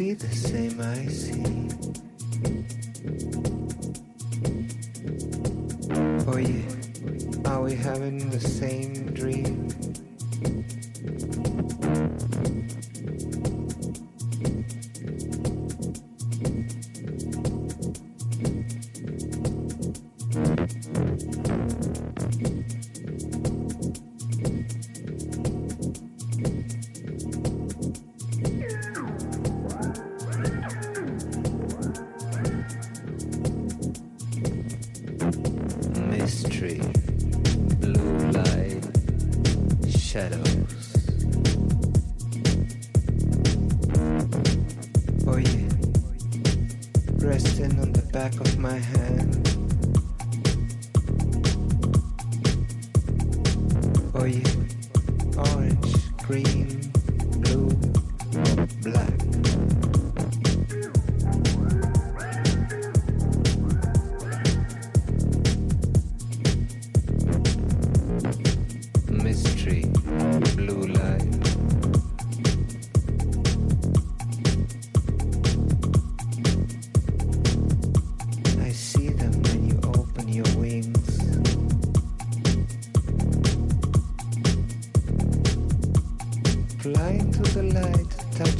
see the same I see.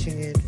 watching it.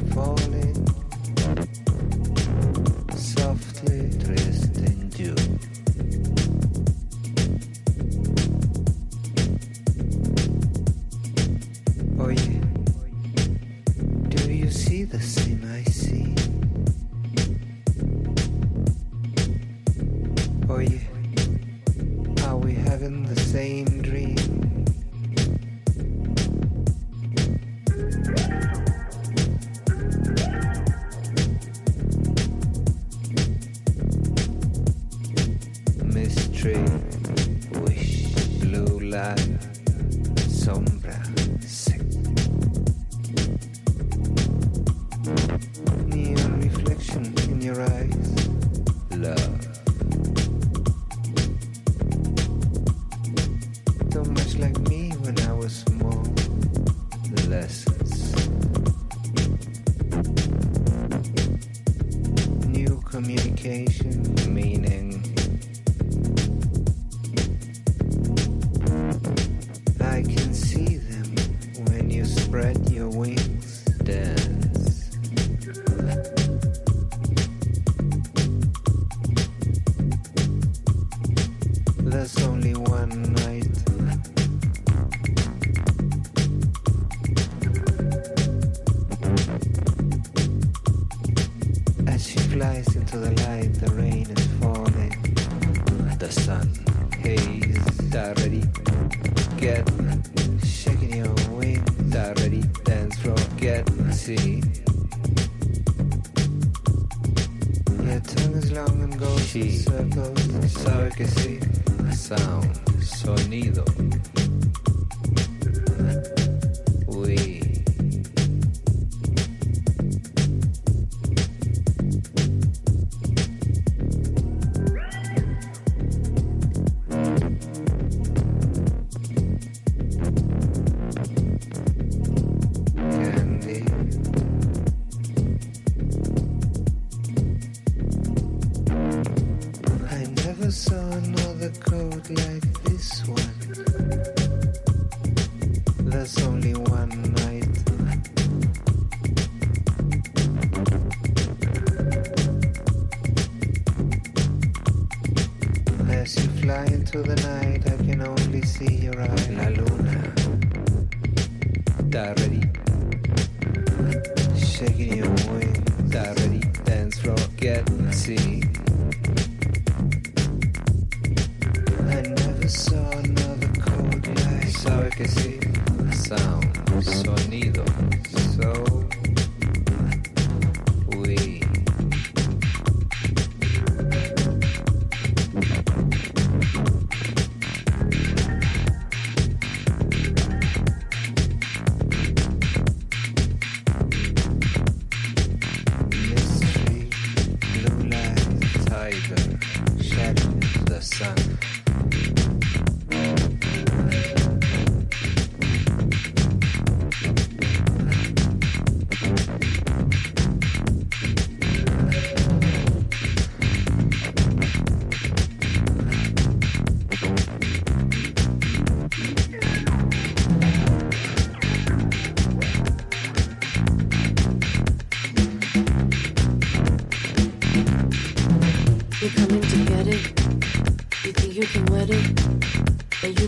See, your tongue is long and goes sí. in circles. Sabe que sí. Sound, sonido.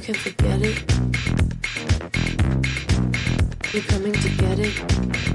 Can forget it. You're coming to get it.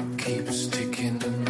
I used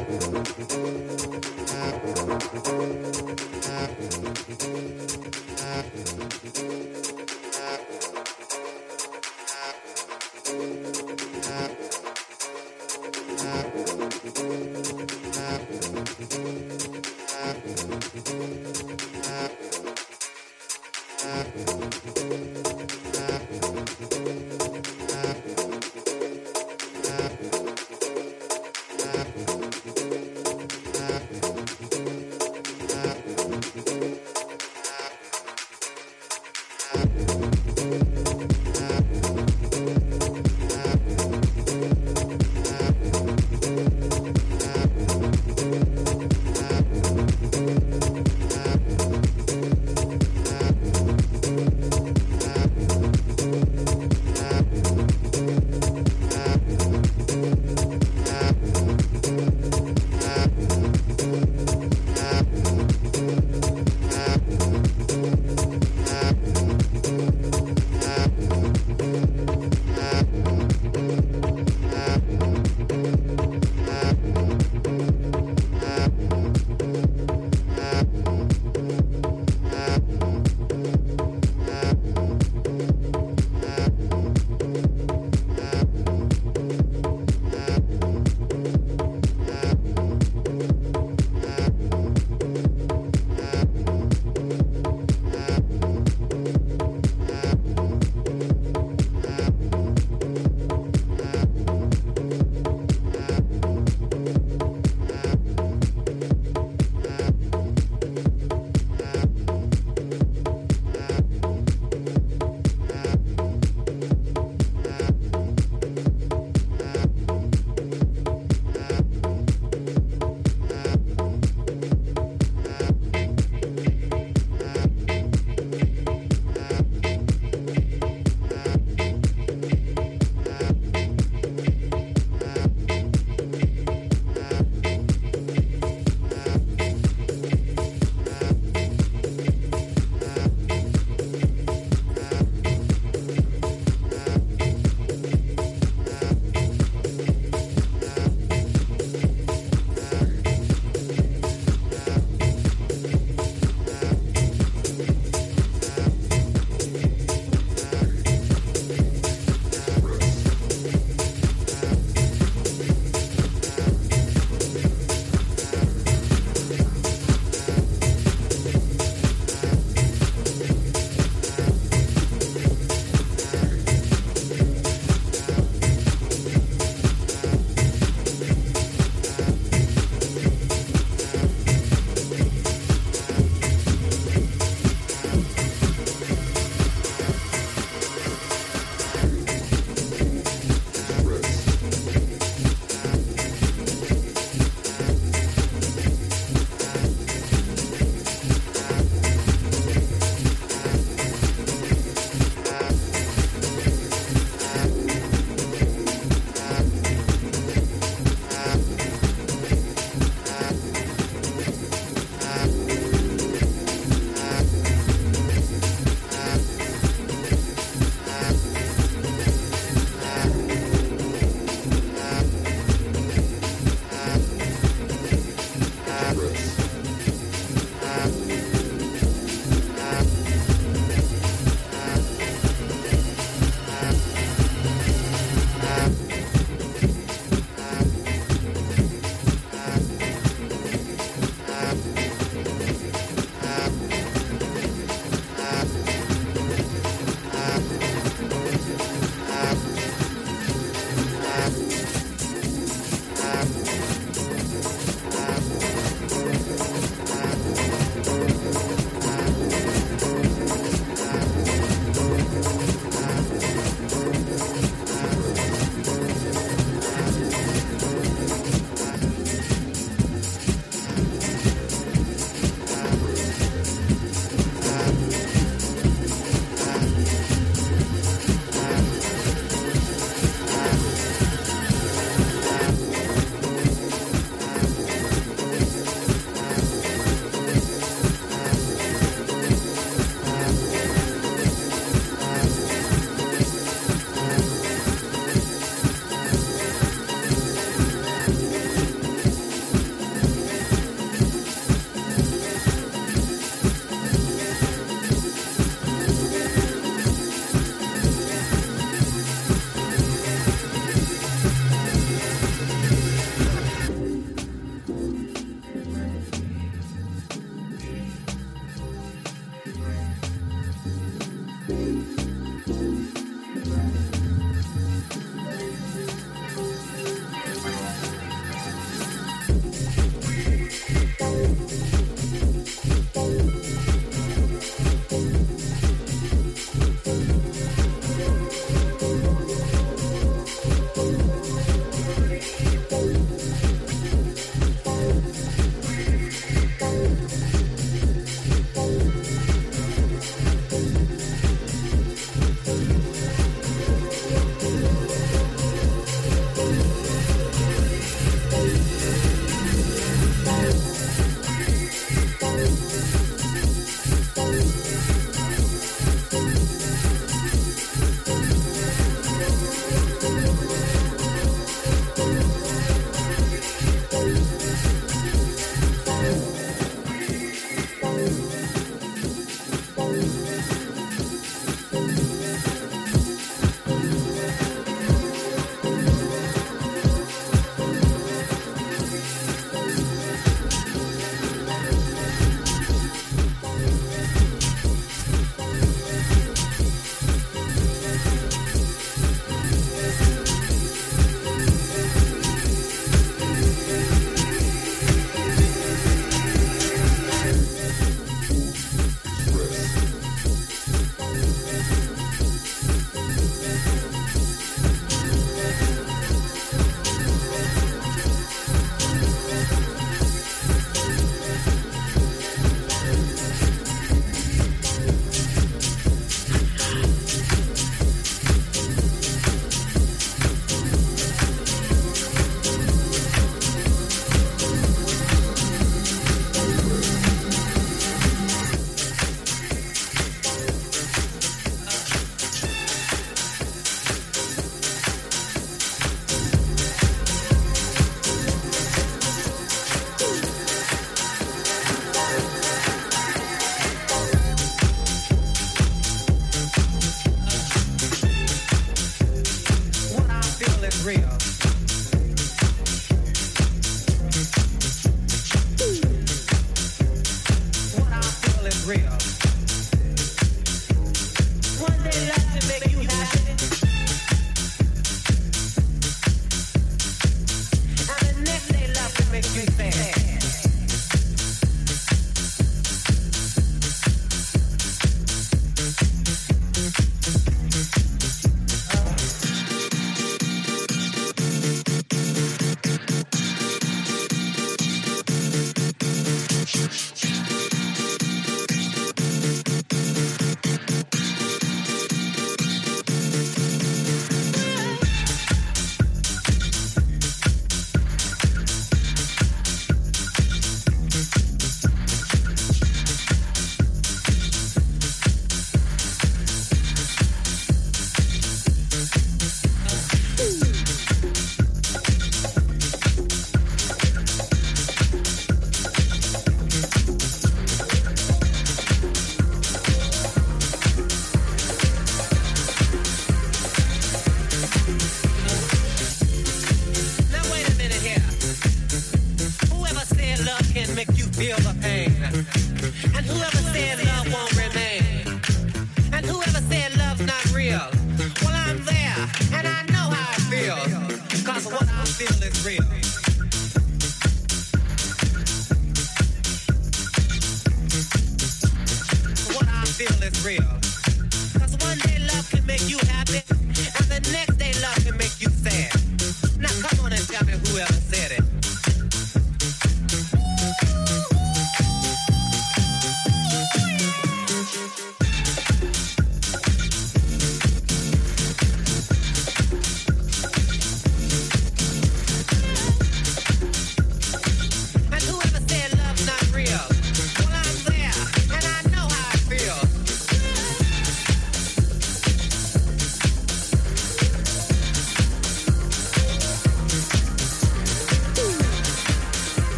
real.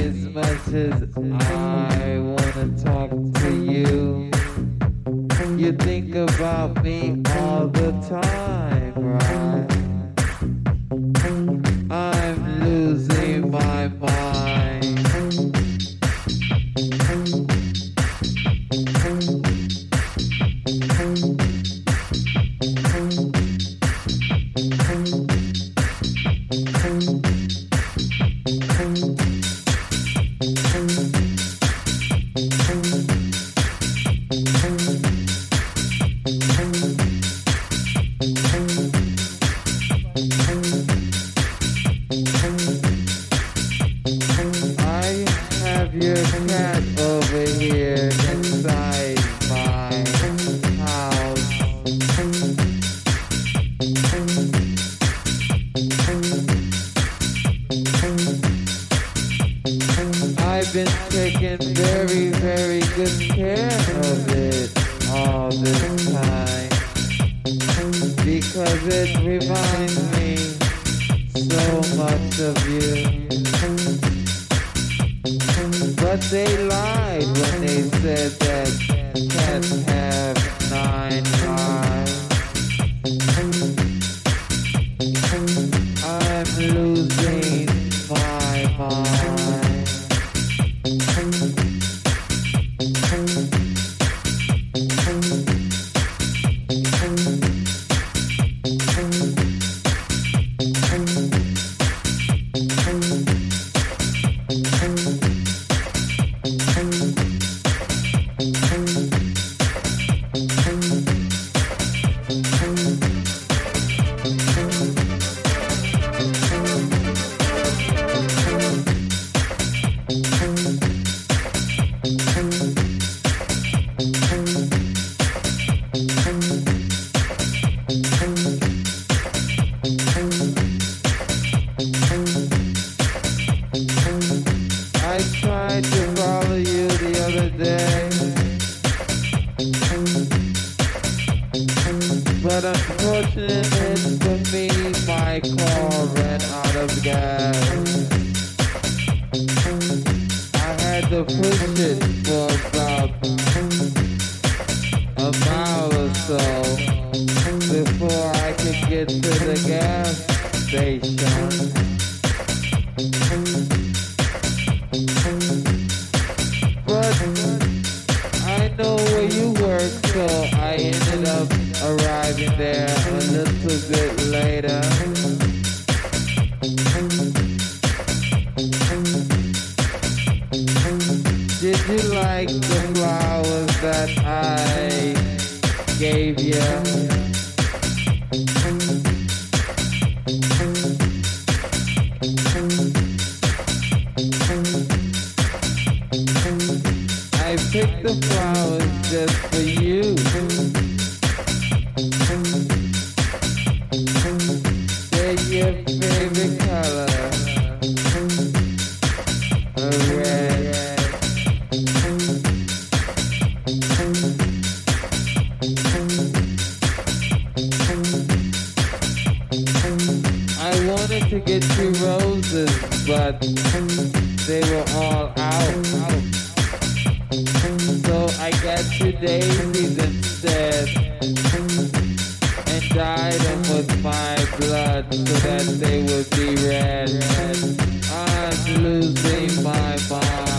as much as I wanna talk to you. You think about me all the time. and died and my blood so that they would be red. I'm losing my mind.